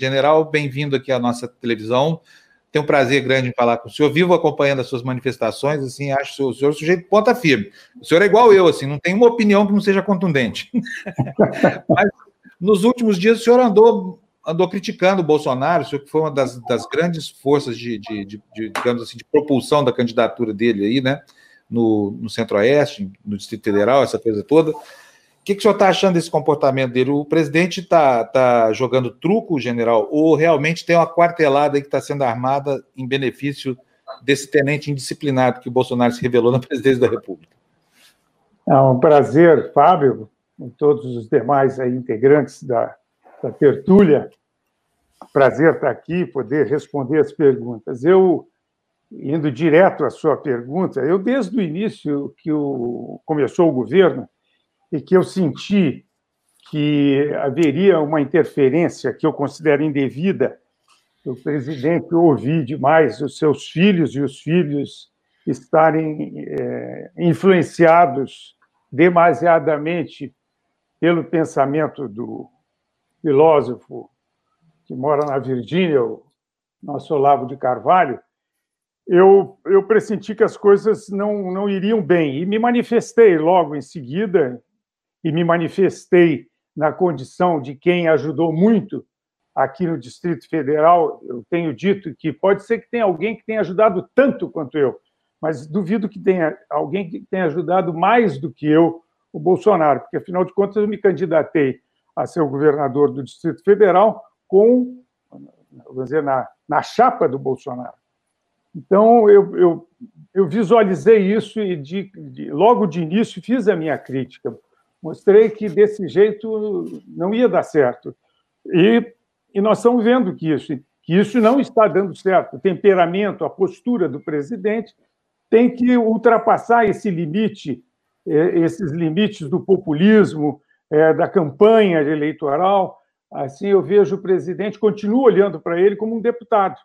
General, bem-vindo aqui à nossa televisão. Tenho um prazer grande em falar com o senhor. Vivo acompanhando as suas manifestações, assim, acho o senhor sujeito ponta firme. O senhor é igual eu, assim, não tem uma opinião que não seja contundente. Mas nos últimos dias o senhor andou andou criticando o Bolsonaro, o senhor que foi uma das, das grandes forças de, de, de, de, digamos assim, de propulsão da candidatura dele aí, né, no, no Centro-Oeste, no Distrito Federal, essa coisa toda que, que o senhor está achando desse comportamento dele? O presidente está tá jogando truco, general, ou realmente tem uma quartelada que está sendo armada em benefício desse tenente indisciplinado que o Bolsonaro se revelou na presidência da República? É um prazer, Fábio, com todos os demais aí, integrantes da, da tertúlia. Prazer estar aqui, poder responder as perguntas. Eu, indo direto à sua pergunta, eu, desde o início que o, começou o governo, e que eu senti que haveria uma interferência que eu considero indevida, o presidente ouvir demais os seus filhos e os filhos estarem é, influenciados demasiadamente pelo pensamento do filósofo que mora na Virgínia, o nosso Olavo de Carvalho, eu, eu pressenti que as coisas não, não iriam bem e me manifestei logo em seguida e me manifestei na condição de quem ajudou muito aqui no Distrito Federal. Eu tenho dito que pode ser que tenha alguém que tenha ajudado tanto quanto eu, mas duvido que tenha alguém que tenha ajudado mais do que eu, o Bolsonaro, porque afinal de contas eu me candidatei a ser o governador do Distrito Federal com, vamos dizer, na, na chapa do Bolsonaro. Então, eu, eu, eu visualizei isso e, de, de, logo de início, fiz a minha crítica mostrei que desse jeito não ia dar certo. E, e nós estamos vendo que isso, que isso não está dando certo. O temperamento, a postura do presidente tem que ultrapassar esse limite, é, esses limites do populismo, é, da campanha eleitoral. Assim, eu vejo o presidente, continuo olhando para ele como um deputado.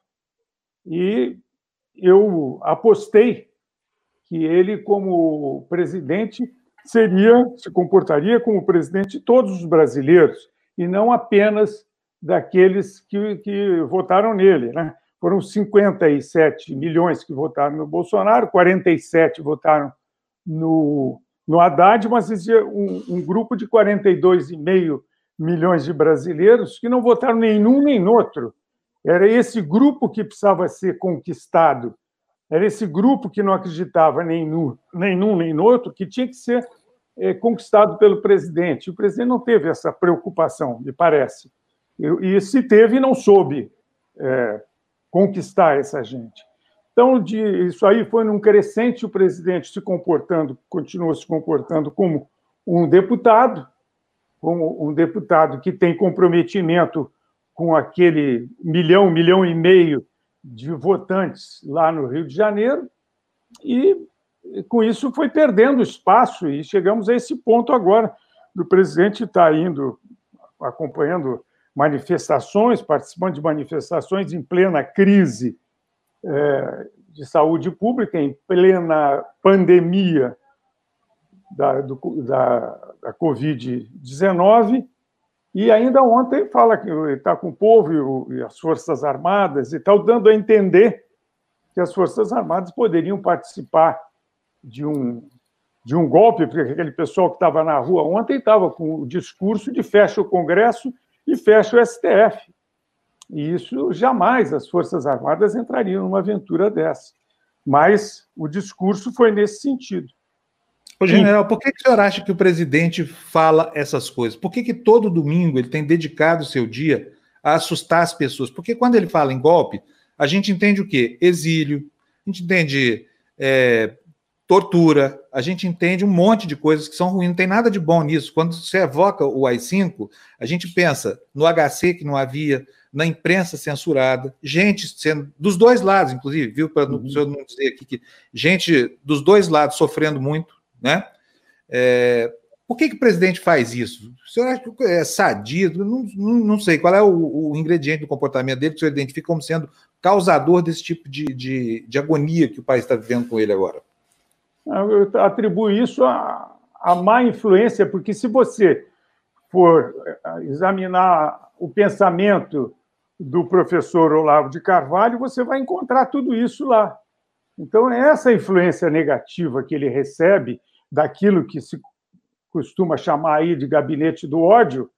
E eu apostei que ele, como presidente, seria, se comportaria como presidente de todos os brasileiros e não apenas daqueles que, que votaram nele. Né? Foram 57 milhões que votaram no Bolsonaro, 47 votaram no, no Haddad, mas existia um, um grupo de 42,5 milhões de brasileiros que não votaram nem num nem no outro. Era esse grupo que precisava ser conquistado era esse grupo que não acreditava nem, no, nem num nem no outro, que tinha que ser é, conquistado pelo presidente. O presidente não teve essa preocupação, me parece. E, e se teve, não soube é, conquistar essa gente. Então, de, isso aí foi num crescente, o presidente se comportando, continuou se comportando como um deputado, como um deputado que tem comprometimento com aquele milhão, milhão e meio de votantes lá no Rio de Janeiro, e com isso foi perdendo espaço, e chegamos a esse ponto agora do presidente estar tá indo, acompanhando manifestações, participando de manifestações em plena crise é, de saúde pública, em plena pandemia da, do, da, da Covid-19, e ainda ontem fala que está com o povo e, as Forças Armadas e tal, dando a entender que as Forças Armadas poderiam participar de um, de um golpe, porque aquele pessoal que estava na rua ontem estava com o discurso de fecha o Congresso e fecha o STF. E isso jamais as Forças Armadas entrariam numa aventura dessa. Mas o discurso foi nesse sentido. Ô, general, por que, que o senhor acha que o presidente fala essas coisas? Por que, que todo domingo ele tem dedicado o seu dia a assustar as pessoas? Porque quando ele fala em golpe, a gente entende o quê? Exílio, a gente entende é, tortura, a gente entende um monte de coisas que são ruins, não tem nada de bom nisso. Quando você evoca o AI-5, a gente pensa no HC que não havia, na imprensa censurada, gente sendo dos dois lados, inclusive, viu? Para uhum. o senhor não dizer aqui que gente dos dois lados sofrendo muito, né? É, por que, que o presidente faz isso? O senhor acha que é sadio? Não, não, não sei qual é o, o, ingrediente do comportamento dele que o senhor identifica como sendo causador desse tipo de, de, de agonia que o país está vivendo com ele agora. Eu atribuo isso à, à má influência, porque se você for examinar o pensamento do professor Olavo de Carvalho, você vai encontrar tudo isso lá. Então, é essa influência negativa que ele recebe daquilo que se costuma chamar aí de gabinete do ódio,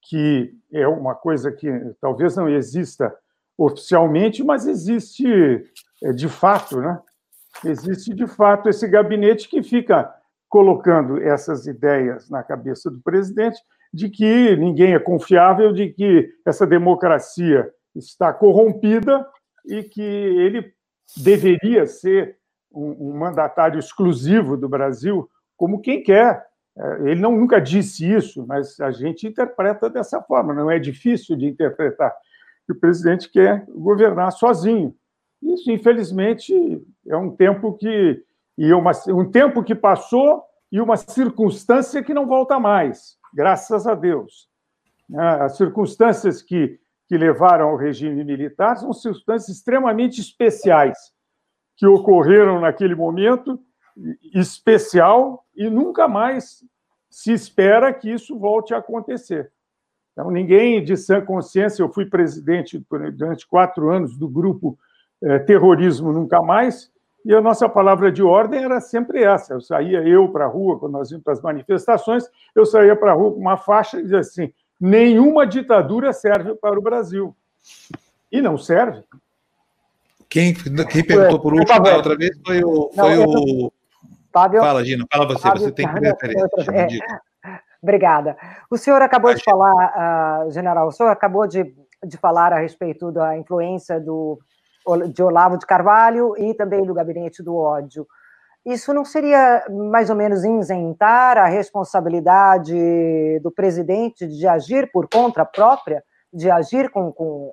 que é uma coisa que talvez não exista oficialmente, mas existe é, de fato, né? Existe de fato esse gabinete que fica colocando essas ideias na cabeça do presidente de que ninguém é confiável, de que essa democracia está corrompida e que ele deveria ser um, um mandatário exclusivo do Brasil, como quem quer. É, ele não, nunca disse isso, mas a gente interpreta dessa forma, não é difícil de interpretar que o presidente quer governar sozinho. Isso, infelizmente, é um tempo que e uma, um tempo que passou e uma circunstância que não volta mais, graças a Deus. Né? As circunstâncias que, que levaram ao regime militar são circunstâncias extremamente especiais que ocorreram naquele momento especial e nunca mais se espera que isso volte a acontecer. Então, ninguém de sã consciência, eu fui presidente durante quatro anos do grupo eh, Terrorismo Nunca Mais, e a nossa palavra de ordem era sempre essa. Eu saía eu para a rua, quando nós íamos para as manifestações, eu saía para a rua com uma faixa e dizia assim: nenhuma ditadura serve para o Brasil. E não serve. Quem, quem perguntou por último da outra vez foi o. Foi não, o... Fábio, fala, Gina, fala você, Fábio, você tem que referência. É, obrigada. O senhor acabou de falar, uh, general, o senhor acabou de, de falar a respeito da influência do, de Olavo de Carvalho e também do gabinete do ódio. Isso não seria mais ou menos isentar a responsabilidade do presidente de agir por conta própria, de agir com, com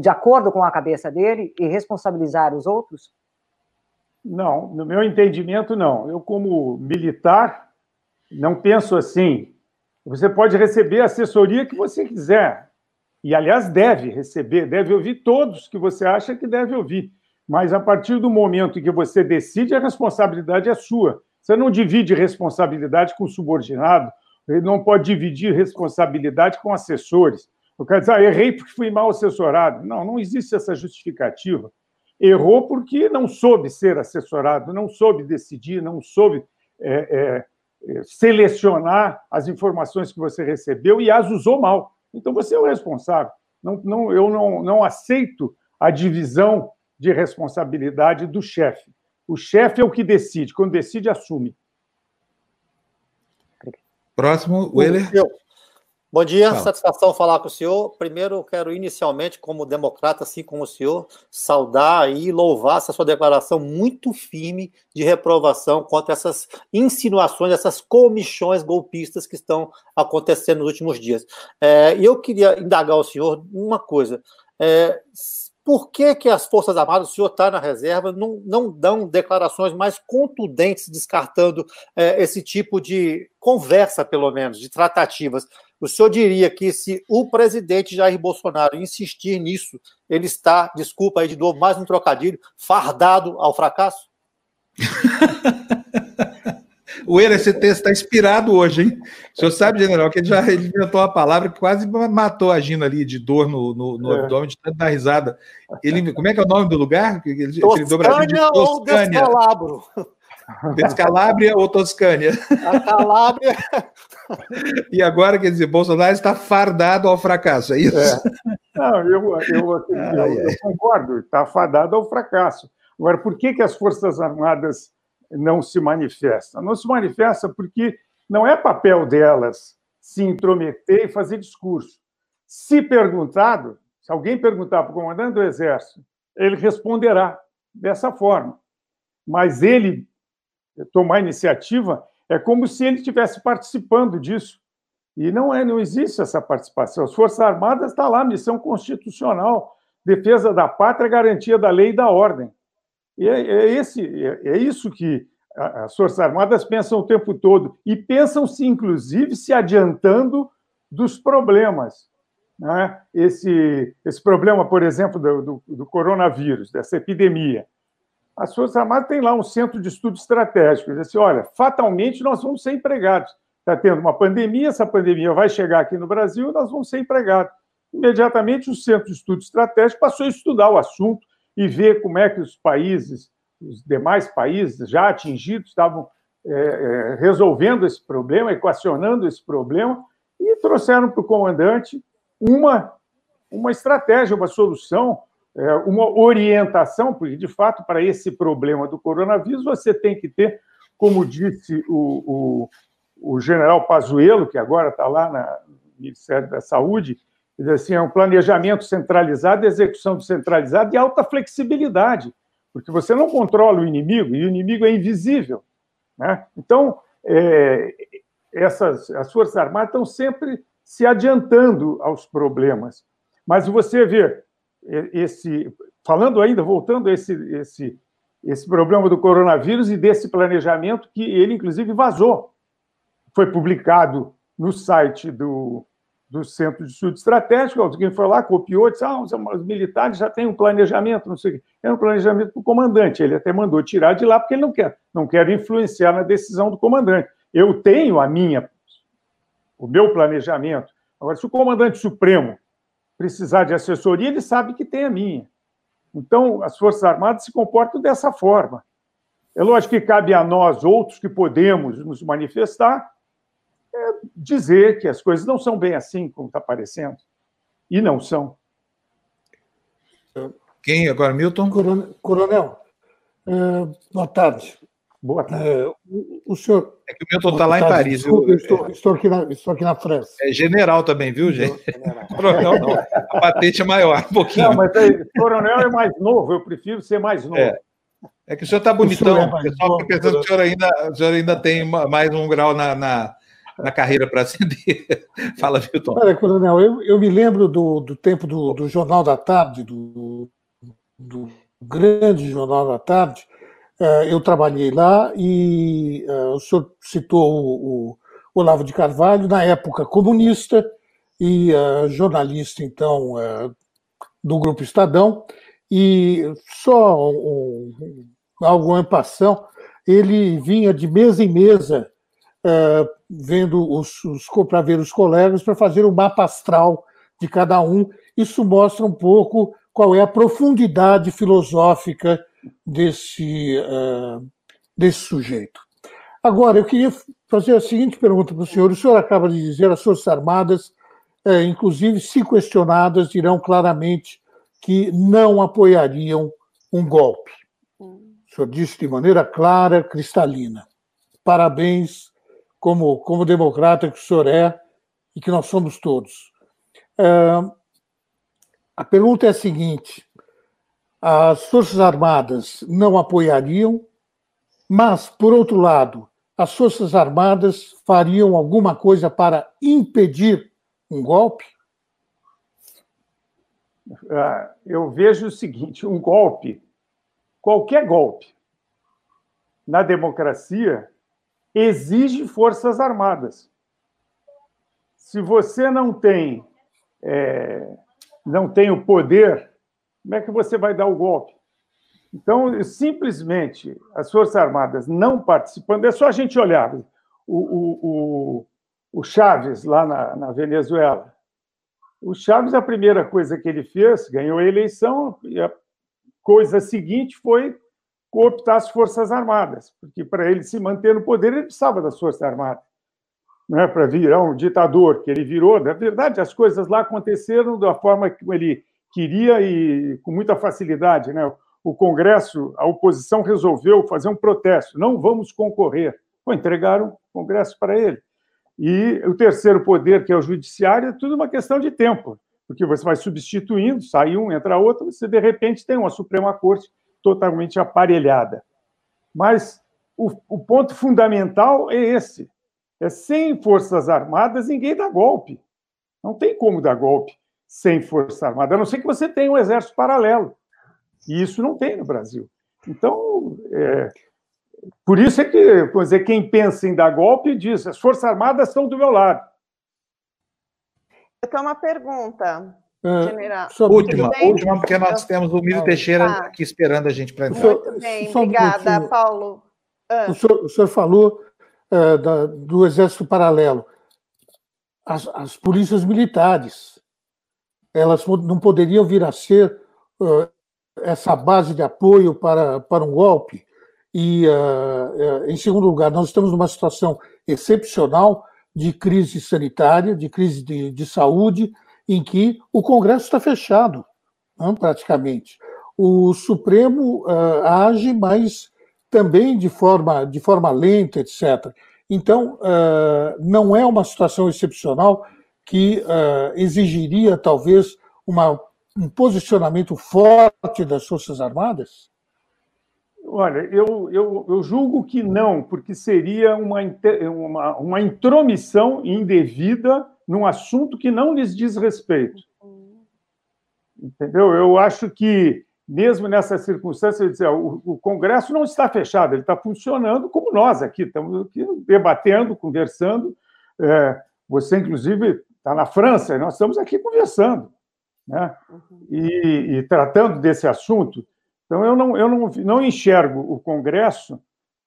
de acordo com a cabeça dele e responsabilizar os outros? Não, no meu entendimento, não. Eu, como militar, não penso assim. Você pode receber a assessoria que você quiser. E, aliás, deve receber, deve ouvir todos que você acha que deve ouvir. Mas, a partir do momento em que você decide, a responsabilidade é sua. Você não divide responsabilidade com subordinado, ele não pode dividir responsabilidade com assessores. Eu quero dizer, ah, errei porque fui mal assessorado. Não, não existe essa justificativa. Errou porque não soube ser assessorado, não soube decidir, não soube é, é, é, selecionar as informações que você recebeu e as usou mal. Então você é o responsável. Não, não, eu não, não aceito a divisão de responsabilidade do chefe. O chefe é o que decide, quando decide, assume. Próximo, Weller. Eu, Bom dia, Fala. satisfação falar com o senhor. Primeiro, eu quero inicialmente, como democrata, assim como o senhor, saudar e louvar essa sua declaração muito firme de reprovação contra essas insinuações, essas comichões golpistas que estão acontecendo nos últimos dias. É, e eu queria indagar o senhor uma coisa. É, por que, que as Forças Armadas, o senhor está na reserva, não, não dão declarações mais contundentes descartando é, esse tipo de conversa, pelo menos, de tratativas? O senhor diria que se o presidente Jair Bolsonaro insistir nisso, ele está, desculpa aí de novo, mais um trocadilho, fardado ao fracasso? o esse texto está inspirado hoje, hein? O senhor sabe, general, que ele já ele inventou uma palavra que quase matou a Gina ali de dor no, no, no é. abdômen, de tanto dar risada. Ele, como é que é o nome do lugar? Ele, Toscânia ele ou Descalabro? Descalabria ou Toscânia? A Calábria. e agora, quer dizer, Bolsonaro está fardado ao fracasso, é isso? É. Não, eu, eu, eu, eu concordo, está fardado ao fracasso. Agora, por que, que as Forças Armadas não se manifestam? Não se manifestam porque não é papel delas se intrometer e fazer discurso. Se perguntado, se alguém perguntar para o comandante do Exército, ele responderá dessa forma. Mas ele tomar iniciativa, é como se ele estivesse participando disso. E não é, não existe essa participação. As Forças Armadas está lá, missão constitucional, defesa da pátria, garantia da lei e da ordem. E é, é esse, é, é isso que as Forças Armadas pensam o tempo todo e pensam-se, inclusive, se adiantando dos problemas. Né? Esse, esse problema, por exemplo, do, do, do coronavírus, dessa epidemia as Forças Armadas têm lá um centro de estudo estratégico. Diz assim: olha, fatalmente nós vamos ser empregados. Está tendo uma pandemia, essa pandemia vai chegar aqui no Brasil, nós vamos ser empregados. imediatamente o Centro de Estudo Estratégico passou a estudar o assunto e ver como é que os países, os demais países já atingidos, estavam é, é, resolvendo esse problema, equacionando esse problema, e trouxeram para o comandante uma, uma estratégia, uma solução, uma orientação, porque, de fato, para esse problema do coronavírus, você tem que ter, como disse o, o, o general Pazuello, que agora está lá no Ministério da Saúde, diz assim, é um planejamento centralizado, execução descentralizada e alta flexibilidade, porque você não controla o inimigo, e o inimigo é invisível. Né? Então, é, essas, as Forças Armadas estão sempre se adiantando aos problemas. Mas você vê, esse, falando ainda, voltando a esse, esse, esse problema do coronavírus e desse planejamento que ele, inclusive, vazou. Foi publicado no site do, do Centro de Estudo Estratégico, alguém foi lá, copiou, disse, ah, os militares já têm um planejamento, não sei o quê. É um planejamento do comandante, ele até mandou tirar de lá, porque ele não quer, não quer influenciar na decisão do comandante. Eu tenho a minha, o meu planejamento. Agora, se o comandante supremo precisar de assessoria, ele sabe que tem a minha. Então, as Forças Armadas se comportam dessa forma. É lógico que cabe a nós, outros que podemos nos manifestar, é dizer que as coisas não são bem assim como está parecendo. E não são. Quem agora, Milton? Coronel, coronel uh, boa tarde. Boa tarde. É, o, o, senhor. É que o Milton está lá tarde, em Paris. Desculpa, eu estou, estou, aqui na, estou aqui na França. É general também, viu, gente? coronel não. A patente é maior, um pouquinho. Não, mas aí, coronel é mais novo, eu prefiro ser mais novo. É, é que o senhor está bonitão. O, o pessoal fica pensando que o senhor ainda, o senhor ainda tem mais um grau na, na, na carreira para acender. Fala, Milton. Olha, coronel, eu, eu me lembro do, do tempo do, do Jornal da Tarde, do, do grande Jornal da Tarde é, eu trabalhei lá e é, o senhor citou o, Olavo de Carvalho, na época comunista e é, jornalista, então, do Grupo Estadão, e só um, algo em passão, ele vinha de mesa em mesa vendo os, os para ver os colegas para fazer um mapa astral de cada um. Isso mostra um pouco qual é a profundidade filosófica desse, uh, desse sujeito. Agora, eu queria fazer a seguinte pergunta para o senhor. O senhor acaba de dizer as Forças Armadas, eh, inclusive, se questionadas, dirão claramente que não apoiariam um golpe. O senhor disse de maneira clara, cristalina. Parabéns, como, como democrata que o senhor é e que nós somos todos. Uh, a pergunta é a seguinte: as Forças Armadas não apoiariam, mas, por outro lado, as Forças Armadas fariam alguma coisa para impedir um golpe? Ah, eu vejo o seguinte: um golpe, qualquer golpe, na democracia, exige Forças Armadas. Se você não tem, é, não tem o poder como é que você vai dar o golpe? Então, simplesmente, as Forças Armadas não participando, é só a gente olhar o, o, o, o Chaves lá na, na, Venezuela. O Chaves, a primeira coisa que ele fez, ganhou a eleição, e a coisa seguinte foi cooptar as Forças Armadas, porque para ele se manter no poder, ele precisava das Forças Armadas. Né, para virar um ditador que ele virou. Na verdade, as coisas lá aconteceram da forma que ele queria e com muita facilidade, né? O Congresso, a oposição resolveu fazer um protesto, não vamos concorrer. Pô, entregaram o Congresso para ele. E o terceiro poder, que é o judiciário, é tudo uma questão de tempo, porque você vai substituindo, sai um, entra outro, você de repente tem uma Suprema Corte totalmente aparelhada. Mas o, o ponto fundamental é esse: é sem Forças Armadas ninguém dá golpe. Não tem como dar golpe sem Força Armada, a não ser que você tenha um exército paralelo. E isso não tem no Brasil. Então, é, por isso é que, dizer, quem pensa em dar golpe diz: as Forças Armadas estão do meu lado. Eu tenho uma pergunta, é, general. última, última, porque nós temos o Miro Teixeira ah. aqui esperando a gente para entrar. Muito bem, obrigada, um Paulo. Ah. O, senhor, o, senhor, falou uh, da, do Exército Paralelo. As, as polícias militares elas não poderiam vir a ser uh, essa base de apoio para, para um golpe. E, uh, em segundo lugar, nós estamos numa situação excepcional de crise sanitária, de crise de, de saúde, em que o Congresso está fechado, né, praticamente. O Supremo uh, age, mas também de forma, de forma lenta, etc. Então, não é uma situação excepcional que uh, exigiria, talvez, uma, um posicionamento forte das Forças Armadas? Olha, eu, eu, eu julgo que não, porque seria uma, uma, uma intromissão indevida num assunto que não lhes diz respeito. Entendeu? Eu acho que, mesmo nessa circunstância, dizer, o, o Congresso não está fechado, ele está funcionando como nós aqui, estamos aqui debatendo, conversando. É, você, inclusive, está na França, e nós estamos aqui conversando né? e, e tratando desse assunto. Então, eu não, eu não, não enxergo o Congresso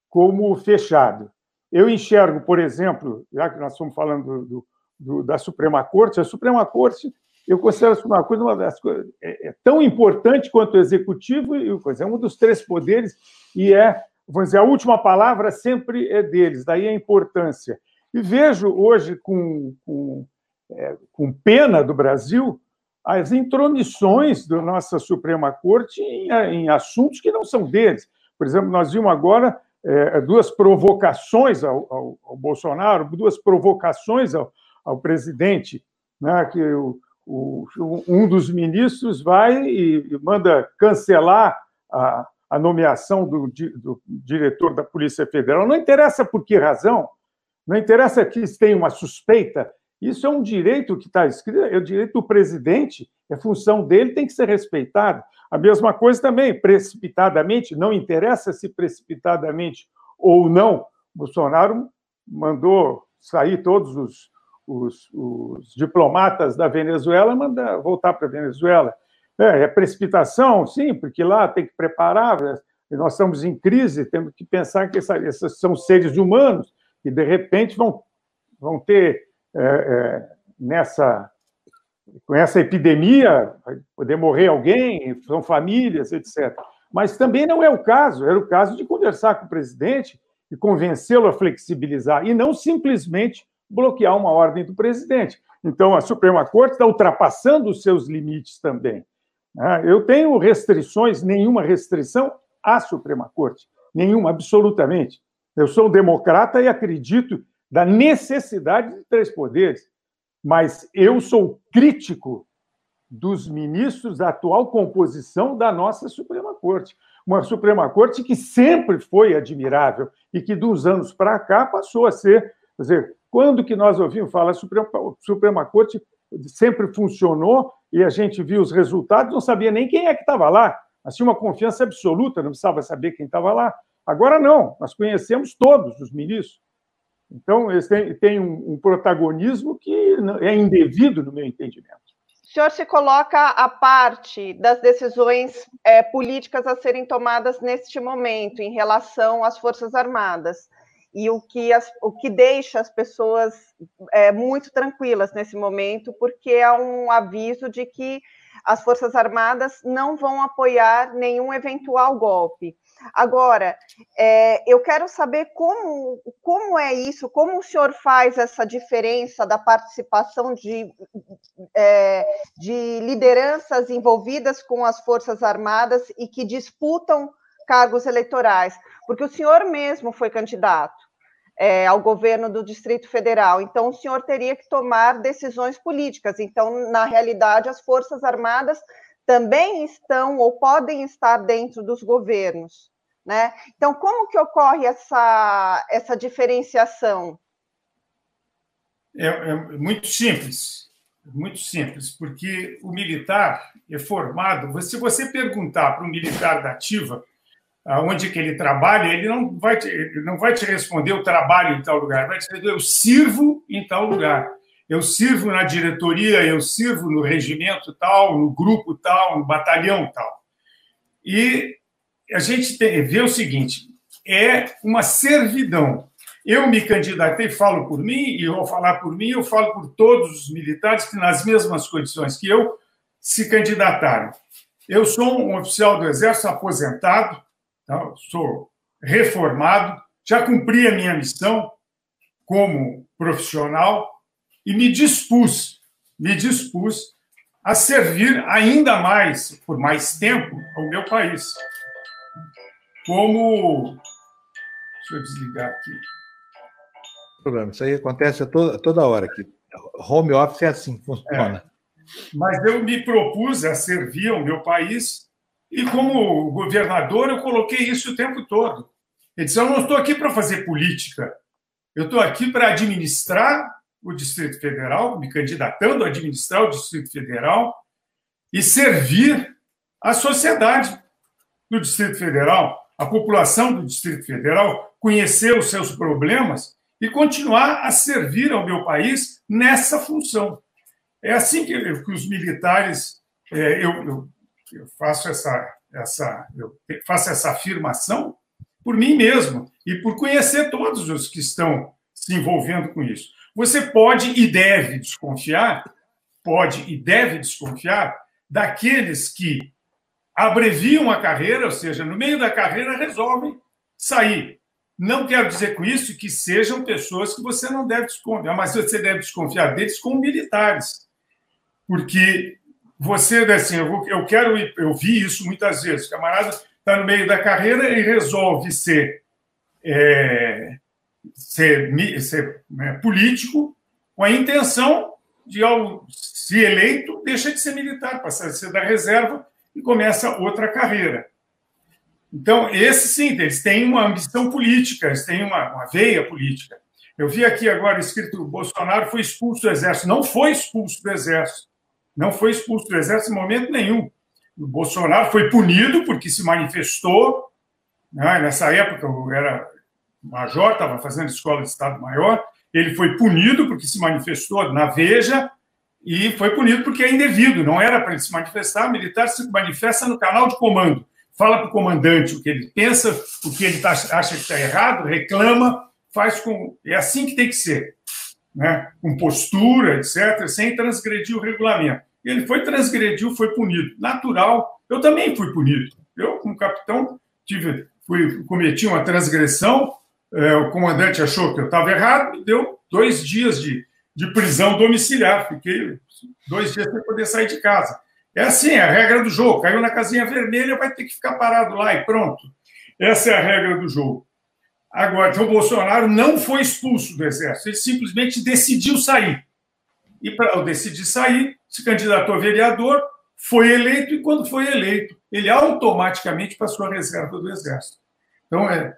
como fechado. Eu enxergo, por exemplo, já que nós estamos falando do, do da Suprema Corte, a Suprema Corte, eu considero a Suprema Corte uma das coisas é, é tão importante quanto o Executivo e é um dos três poderes e é, vamos dizer, a última palavra sempre é deles, daí a importância. E vejo hoje com, com, é, com pena do Brasil as intromissões da nossa Suprema Corte em, em, assuntos que não são deles. Por exemplo, nós vimos agora é, duas provocações ao, ao, ao Bolsonaro, duas provocações ao, ao presidente, né, que o, o, um dos ministros vai e, manda cancelar a, a nomeação do, do, diretor da Polícia Federal. Não interessa por que razão, não interessa que tenha uma suspeita. Isso é um direito que está escrito, é o direito do presidente, é função dele, tem que ser respeitado. A mesma coisa também, precipitadamente, não interessa se precipitadamente ou não, Bolsonaro mandou sair todos os, os, os diplomatas da Venezuela mandar voltar para a Venezuela. É, é, precipitação, sim, porque lá tem que preparar, nós estamos em crise, temos que pensar que esses são seres humanos que, de repente, vão, vão ter, é, é, nessa, com essa epidemia, vai poder morrer alguém, são famílias, etc. Mas também não é o caso, era o caso de conversar com o presidente e convencê-lo a flexibilizar, e não simplesmente bloquear uma ordem do presidente. Então, a Suprema Corte está ultrapassando os seus limites também. Né? Eu tenho restrições, nenhuma restrição à Suprema Corte, nenhuma, absolutamente. Eu sou democrata e acredito da necessidade de três poderes, mas eu sou crítico dos ministros da atual composição da nossa Suprema Corte. Uma Suprema Corte que sempre foi admirável e que, dos anos para cá, passou a ser, quer dizer, quando que nós ouvimos falar, Suprema, Suprema Corte sempre funcionou e a gente viu os resultados, não sabia nem quem é que estava lá. Nós tinha uma confiança absoluta, não precisava saber quem estava lá. Agora não, nós conhecemos todos os ministros. Então, eles têm, um, um protagonismo que é indevido, no meu entendimento. O senhor se coloca à parte das decisões é, políticas a serem tomadas neste momento em relação às Forças Armadas e o que, as, o que deixa as pessoas é, muito tranquilas nesse momento, porque é um aviso de que as Forças Armadas não vão apoiar nenhum eventual golpe. Agora, é, eu quero saber como, como é isso, como o senhor faz essa diferença da participação de, é, de lideranças envolvidas com as Forças Armadas e que disputam cargos eleitorais, porque o senhor mesmo foi candidato é, ao governo do Distrito Federal. Então, o senhor teria que tomar decisões políticas. Então, na realidade, as Forças Armadas também estão ou podem estar dentro dos governos. Né? Então, como que ocorre essa, essa diferenciação? É, é muito simples, muito simples, porque o militar é formado. Se você perguntar para um militar da ativa onde que ele trabalha, ele não vai te, não vai te responder o trabalho em tal lugar, vai te dizer eu sirvo em tal lugar. Eu sirvo na diretoria, eu sirvo no regimento tal, no grupo tal, no batalhão tal. E a gente tem, vê o seguinte, é uma servidão. Eu me candidatei, falo por mim, e vou falar por mim, eu falo por todos os militares que nas mesmas condições que eu, se candidataram. Eu sou um oficial do Exército aposentado, tá? sou reformado, já cumpri a minha missão como profissional e me dispus, me dispus a servir ainda mais, por mais tempo, ao meu país. Como. Deixa eu desligar aqui. Problema, isso aí acontece toda, toda hora aqui. Home office é assim, funciona. É. Mas eu me propus a servir ao meu país e, como governador, eu coloquei isso o tempo todo. Ele disse: Eu não estou aqui para fazer política, eu estou aqui para administrar o Distrito Federal, me candidatando a administrar o Distrito Federal e servir a sociedade do Distrito Federal, a população do Distrito Federal, conhecer os seus problemas e continuar a servir ao meu país nessa função. É assim que, que os militares, é, eu, eu, eu, faço essa, essa, eu faço essa afirmação por mim mesmo e por conhecer todos os que estão se envolvendo com isso. Você pode e deve desconfiar, pode e deve desconfiar daqueles que abreviam a carreira, ou seja, no meio da carreira resolvem sair. Não quero dizer com isso que sejam pessoas que você não deve desconfiar, mas você deve desconfiar deles como militares. Porque você, assim, eu, quero, eu vi isso muitas vezes, o camarada está no meio da carreira e resolve ser é, ser, ser né, político com a intenção de, ao se eleito, deixa de ser militar, passa a ser da reserva e começa outra carreira. Então, esses sim, eles têm uma ambição política, eles têm uma, uma veia política. Eu vi aqui agora escrito: Bolsonaro foi expulso do Exército. Não foi expulso do Exército. Não foi expulso do Exército em momento nenhum. O Bolsonaro foi punido porque se manifestou. Né? Nessa época, eu era major, estava fazendo escola de Estado-Maior, ele foi punido porque se manifestou na Veja e foi punido porque é indevido, não era para ele se manifestar. O militar se manifesta no canal de comando, fala para o comandante o que ele pensa, o que ele tá, acha que está errado, reclama, faz com. É assim que tem que ser, né? com postura, etc., sem transgredir o regulamento. Ele foi transgrediu, foi punido. Natural, eu também fui punido. Eu, como capitão, tive, fui, cometi uma transgressão, é, o comandante achou que eu estava errado, me deu dois dias de, de prisão domiciliar. Fiquei dois dias sem poder sair de casa. É assim, é a regra do jogo. Caiu na casinha vermelha, vai ter que ficar parado lá e pronto. Essa é a regra do jogo. Agora, então, o Bolsonaro não foi expulso do Exército, ele simplesmente decidiu sair. E para decidir sair, se candidatou a vereador, foi eleito, e quando foi eleito, ele automaticamente passou a reserva do Exército. Então, é,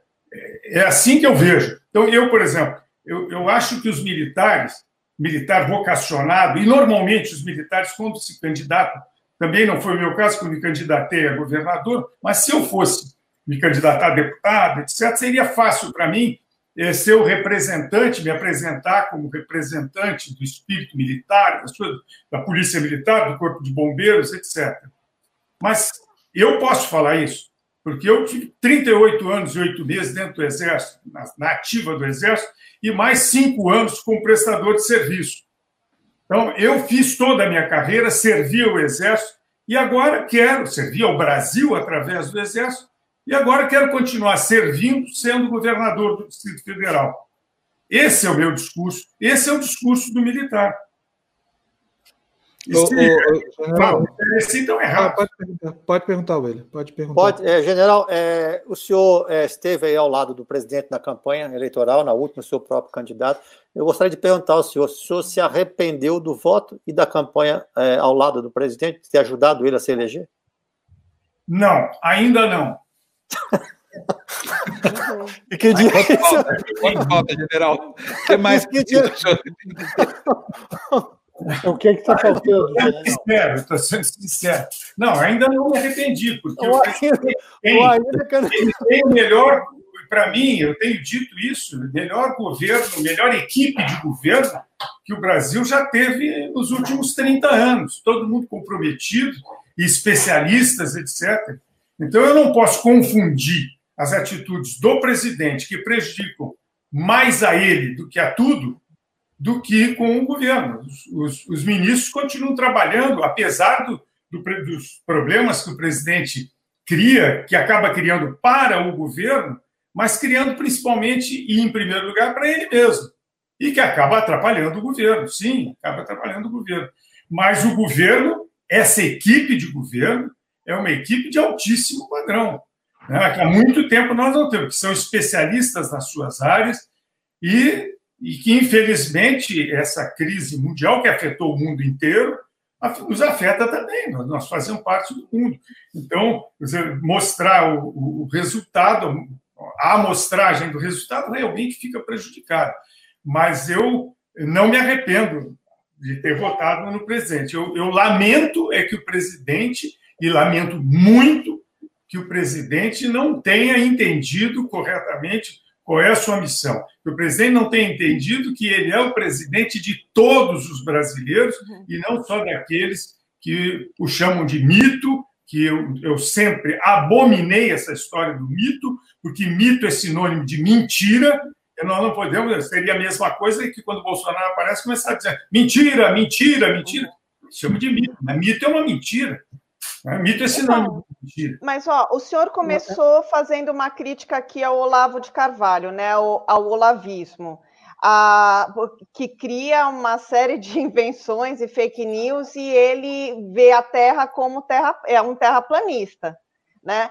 é assim que eu vejo. Então, eu, por exemplo, eu, eu acho que os militares, militar vocacionado, e normalmente os militares, quando se candidatam, também não foi o meu caso, quando me candidatei a governador, mas se eu fosse me candidatar a deputado, etc., seria fácil para mim é, ser o representante, me apresentar como representante do espírito militar, da Polícia Militar, do Corpo de Bombeiros, etc. Mas eu posso falar isso, porque eu tive 38 anos e 8 meses dentro do Exército, na, ativa do Exército, e mais cinco anos como prestador de serviço. Então, eu fiz toda a minha carreira, servi ao Exército, e agora quero servir ao Brasil através do Exército, e agora quero continuar servindo, sendo governador do Distrito Federal. Esse é o meu discurso, esse é o discurso do militar. O, o, general, então errado. Pode perguntar, pode perguntar, William. Pode perguntar. Pode, é, general, é, o senhor é, esteve aí ao lado do presidente na campanha eleitoral, na última, seu próprio candidato. Eu gostaria de perguntar ao senhor se o senhor se arrependeu do voto e da campanha é, ao lado do presidente, de ter ajudado ele a se eleger? Não, ainda não. e que dia? Quanto falta, general? O que mais que dia? O que é que está faltando? Estou sincero, estou sendo sincero. Não, ainda não me arrependi, porque eu, tenho o melhor, para mim, eu tenho dito isso, melhor governo, melhor equipe de governo que o Brasil já teve nos últimos 30 anos. Todo mundo comprometido, especialistas, etc. Então, eu não posso confundir as atitudes do presidente que prejudicam mais a ele do que a tudo do que com o governo. Os, os, os ministros continuam trabalhando, apesar do, do, dos problemas que o presidente cria, que acaba criando para o governo, mas criando principalmente e em primeiro lugar para ele mesmo, e que acaba atrapalhando o governo. Sim, acaba atrapalhando o governo. Mas o governo, essa equipe de governo, é uma equipe de altíssimo padrão, né, que há muito tempo nós não temos, que são especialistas nas suas áreas e, e que, infelizmente, essa crise mundial que afetou o mundo inteiro nos afeta também, nós fazemos parte do mundo. Então, mostrar o, resultado, a amostragem do resultado, é alguém que fica prejudicado. Mas eu não me arrependo de ter votado no presidente. Eu, eu lamento é que o presidente, e lamento muito que o presidente não tenha entendido corretamente qual é a sua missão. Que o presidente não tenha entendido que ele é o presidente de todos os brasileiros uhum. e não só daqueles que o chamam de mito, que eu, eu sempre abominei essa história do mito, porque mito é sinônimo de mentira, e nós não podemos, seria a mesma coisa que quando o Bolsonaro aparece, começar a dizer mentira, mentira, mentira. Chama de mito, mas mito é uma mentira. Né? Mito é sinônimo de mentira. Mas ó, o senhor começou fazendo uma crítica aqui ao Olavo de Carvalho, né, ao, ao olavismo. A, que cria uma série de invenções e fake news e ele vê a Terra como terra, é um terraplanista. Né?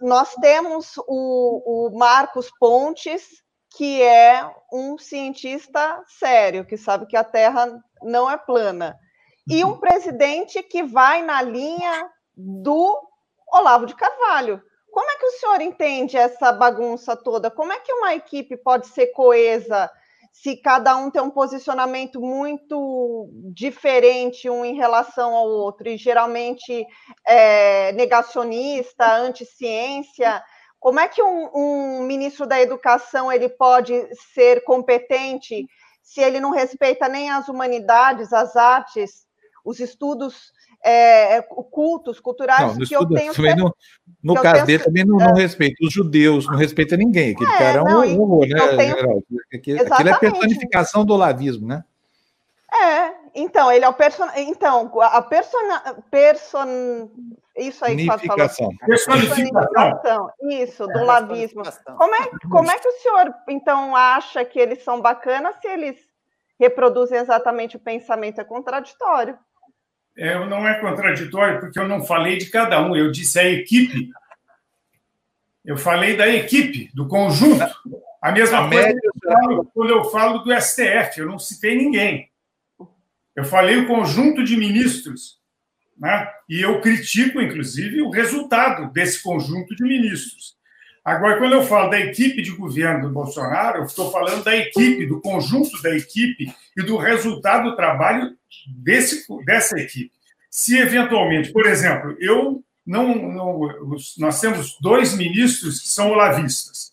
Nós temos o, o Marcos Pontes, que é um cientista sério, que sabe que a Terra não é plana, e um presidente que vai na linha do Olavo de Carvalho. Como é que o senhor entende essa bagunça toda? Como é que uma equipe pode ser coesa se cada um tem um posicionamento muito diferente um em relação ao outro, e geralmente é, negacionista, anti-ciência? Como é que um, um, ministro da Educação ele pode ser competente se ele não respeita nem as humanidades, as artes, os estudos é, é cultos, culturais, não, que eu tenho. Também no, no caso dele, também não, não respeita os judeus, não respeita ninguém. Aquele é, cara é um horror, né, tenho... Geraldo? Aquilo é personificação do olavismo, né? É, então, ele é o person... Então, a persona... person... Isso aí que Personificação. Personificação. Isso, do é, lavismo. Como é, como é que o senhor, então, acha que eles são bacanas se eles reproduzem exatamente o pensamento? É contraditório. É, não é contraditório, porque eu não falei de cada um, eu disse a equipe. Eu falei da equipe, do conjunto. A mesma a coisa média... eu falo, quando eu falo do STF, eu não citei ninguém. Eu falei o conjunto de ministros. Né? E eu critico, inclusive, o resultado desse conjunto de ministros. Agora, quando eu falo da equipe de governo do Bolsonaro, eu estou falando da equipe, do conjunto da equipe e do resultado do trabalho desse, dessa equipe. Se eventualmente, por exemplo, eu não, não, nós temos dois ministros que são olavistas.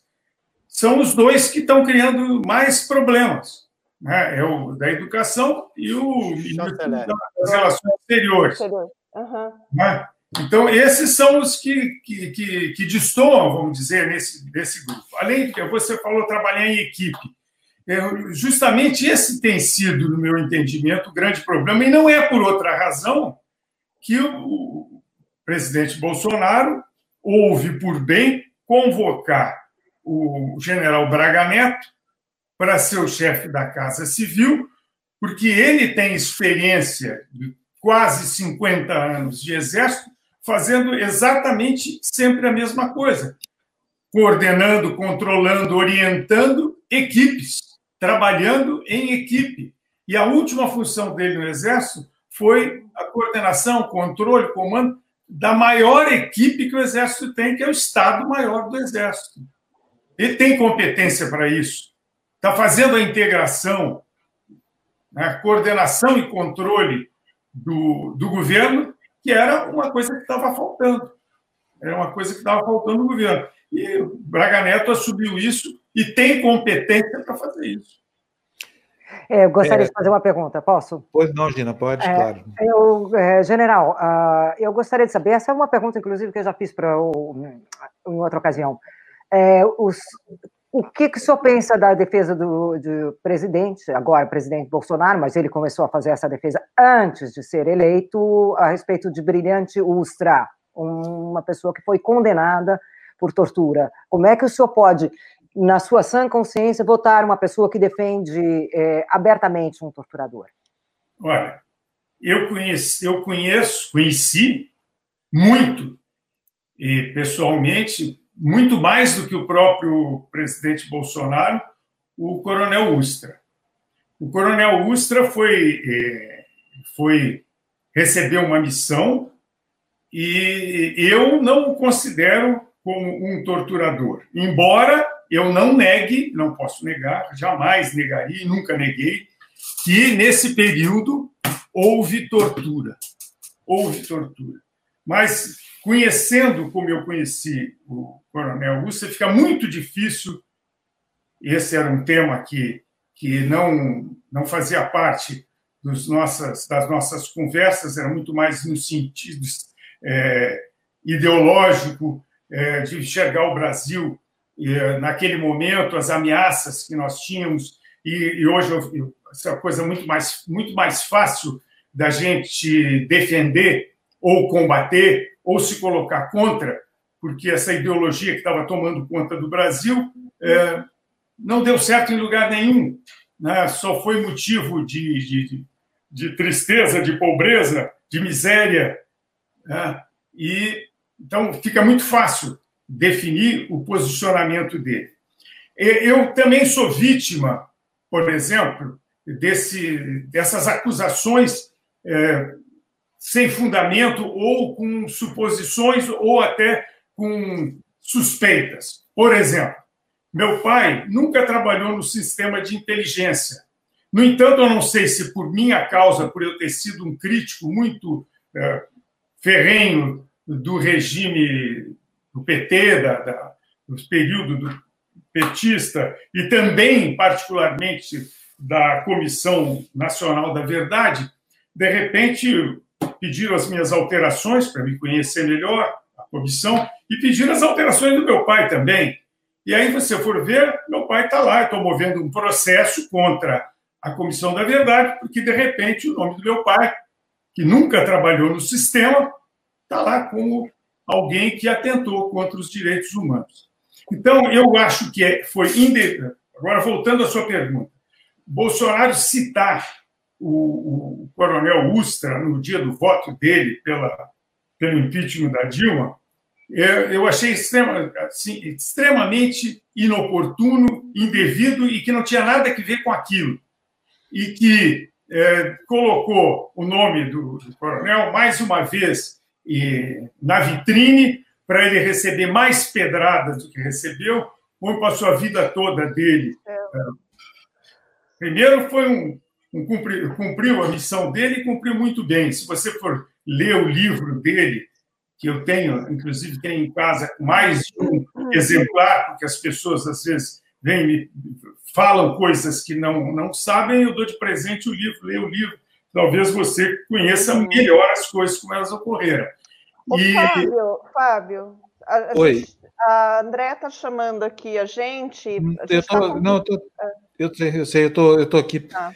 São os dois que estão criando mais problemas. Né? É o da educação e o ministro das relações exteriores. Uhum. Né? Então, esses são os que, que, que, que destoam, vamos dizer, nesse, desse grupo. Além de que você falou trabalhar em equipe. É, justamente esse tem sido, no meu entendimento, o grande problema, e não é por outra razão que o presidente Bolsonaro houve por bem convocar o general Braga Neto para ser o chefe da Casa Civil, porque ele tem experiência de quase 50 anos de exército, fazendo exatamente sempre a mesma coisa, coordenando, controlando, orientando equipes trabalhando em equipe. E a última função dele no Exército foi a coordenação, controle, comando da maior equipe que o Exército tem, que é o Estado-Maior do Exército. Ele tem competência para isso. Está fazendo a integração, a né, coordenação e controle do, do governo, que era uma coisa que estava faltando. Era uma coisa que estava faltando no governo. E o Braga Neto assumiu isso e tem competência para fazer isso. É, eu gostaria é, de fazer uma pergunta, posso? Pois não, Gina, pode, é, claro. Eu, é, general, uh, eu gostaria de saber, essa é uma pergunta, inclusive, que eu já fiz para em outra ocasião. É, os, O que, que o senhor pensa da defesa do, do presidente, agora presidente Bolsonaro, mas ele começou a fazer essa defesa antes de ser eleito, a respeito de Brilhante Ustra, uma pessoa que foi condenada por tortura. Como é que o senhor pode, na sua sã consciência, votar uma pessoa que defende é, abertamente um torturador? Olha, eu conheço, eu conheço, conheci muito, e pessoalmente, muito mais do que o próprio presidente Bolsonaro, o coronel Ustra. O coronel Ustra foi, é, foi recebeu uma missão e eu não o considero como um torturador, embora eu não negue, não posso negar, jamais negaria, nunca neguei, que nesse período houve tortura. Houve tortura. Mas conhecendo como eu conheci o Coronel Ustra, fica muito difícil. Esse era um tema que, que não, não fazia parte dos nossas, das nossas conversas, era muito mais no sentido é, ideológico, é, de enxergar o Brasil é, naquele momento, as ameaças que nós tínhamos, e, e hoje eu, essa coisa muito mais, muito mais fácil da gente defender ou combater ou se colocar contra, porque essa ideologia que estava tomando conta do Brasil é, não deu certo em lugar nenhum, né? só foi motivo de, de, de, tristeza, de pobreza, de miséria. Né? E então fica muito fácil definir o posicionamento dele. Eu também sou vítima, por exemplo, desse, dessas acusações é, sem fundamento ou com suposições ou até com suspeitas. Por exemplo, meu pai nunca trabalhou no sistema de inteligência. No entanto, eu não sei se por minha causa, por eu ter sido um crítico muito é, ferrenho do regime do PT, da, da, do período do petista, e também, particularmente, da Comissão Nacional da Verdade, de repente pediram as minhas alterações para me conhecer melhor, a comissão, e pediram as alterações do meu pai também. E aí você for ver, meu pai está lá, estou movendo um processo contra a Comissão da Verdade, porque de repente o nome do meu pai, que nunca trabalhou no sistema, está lá como alguém que atentou contra os direitos humanos. Então, eu acho que é, foi. Agora, voltando à sua pergunta, Bolsonaro citar o, o coronel Ustra, no dia do voto dele pela, pelo impeachment da Dilma, eu, eu achei extrema, assim, extremamente inoportuno, indevido e que não tinha nada a ver com aquilo. E que é, colocou o nome do, do, coronel mais uma vez e, na vitrine para ele receber mais pedradas do que recebeu, como passou a vida toda dele. É. Primeiro foi um, cumpriu, cumpriu a missão dele e cumpriu muito bem. Se você for ler o livro dele, que eu tenho, inclusive tenho em casa mais de um exemplar, porque as pessoas às vezes vêm me falam coisas que não, não sabem, eu dou de presente o livro, leio o livro, talvez você conheça melhor as coisas como elas ocorreram. E... Fábio, Fábio, a, Oi. a André está chamando aqui a gente. A gente eu tô, tá não, eu, tô, eu sei, eu sei, eu tô, eu tô aqui. Ah.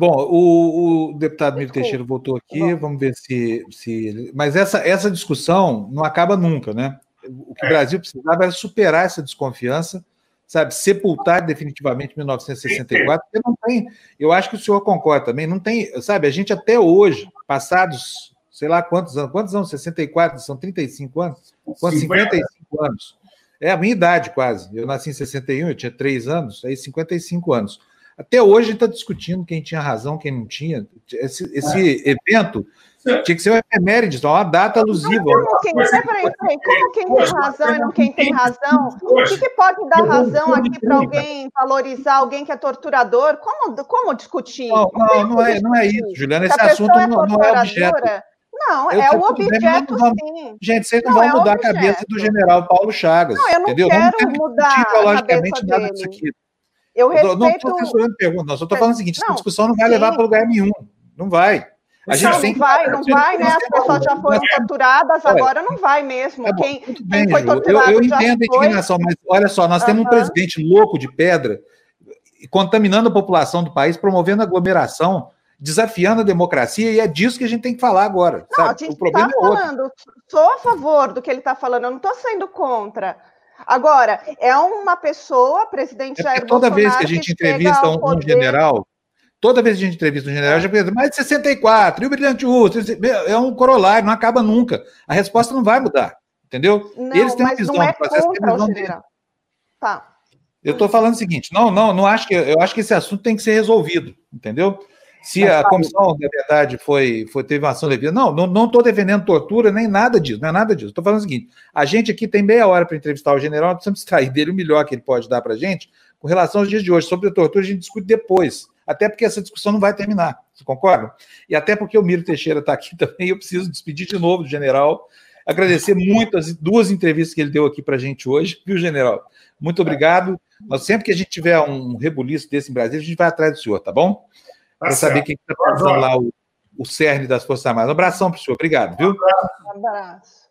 Bom, o, o deputado Miro Teixeira voltou aqui, vamos ver se, se. Mas essa, essa discussão não acaba nunca, né? O que o Brasil precisava era superar essa desconfiança, sabe, sepultar definitivamente 1964, porque não tem. Eu acho que o senhor concorda também, não tem, sabe, a gente até hoje, passados, sei lá quantos anos, quantos anos? 64, são 35 anos? Quantos? 55 anos. É a minha idade quase. Eu nasci em 61, eu tinha 3 anos, aí 55 anos. Até hoje a gente está discutindo quem tinha razão, quem não tinha. Esse, esse é. evento tinha que ser uma efeméride, uma data alusiva. Como quem, peraí, peraí, como quem tem razão e não quem tem razão? O que, que pode dar razão aqui para alguém valorizar alguém que é torturador? Como, como discutir? Não, não, não, é, não é isso, Juliana. Esse assunto é não, não, é objeto. Não, é o objeto, sim. Gente, vocês não, não vão é mudar objeto. a cabeça do general Paulo Chagas. Não, eu não entendeu? quero não mudar ideologicamente nada disso aqui. Eu respeito... Não estou censurando pergunta, não. Só estou falando o seguinte: essa discussão não vai sim. levar para lugar nenhum. Não vai. A gente não, tem... vai, não vai, né? As pessoas já foram torturadas, agora não vai mesmo. Tá quem, bem, quem foi torturado eu, eu entendo a indignação, mas olha só, nós uhum. temos um presidente louco de pedra contaminando a população do país, promovendo aglomeração, desafiando a democracia, e é disso que a gente tem que falar agora. Não, sabe? a gente está é falando, sou a favor do que ele está falando, eu não estou sendo contra. Agora, é uma pessoa, presidente é Jair toda Bolsonaro, vez que a gente que entrevista um, um, general, toda vez que a gente entrevista um general, já mais de 64, e o brilhante urso, é um corolário, não acaba nunca. A resposta não vai mudar, entendeu? Não, Eles têm uma visão não é do processo, contra o general. Tá. Eu estou falando o seguinte, não, não, não acho que eu acho que esse assunto tem que ser resolvido, entendeu? Se a comissão, na verdade, foi, foi, teve uma ação devida. Não, não estou defendendo tortura nem nada disso, não é nada disso. Estou falando o seguinte: a gente aqui tem meia hora para entrevistar o general, precisamos extrair dele o melhor que ele pode dar para a gente com relação aos dias de hoje. Sobre a tortura, a gente discute depois, até porque essa discussão não vai terminar. Você concorda? E até porque o Miro Teixeira está aqui também, eu preciso despedir de novo do general. Agradecer muito as duas entrevistas que ele deu aqui para a gente hoje, viu, general? Muito obrigado. Mas sempre que a gente tiver um rebuliço desse em Brasília, a gente vai atrás do senhor, tá bom? Tá para saber quem está pensando lá o, o cerne das Forças Armadas. Um abração para o senhor. Obrigado, viu? Um abraço.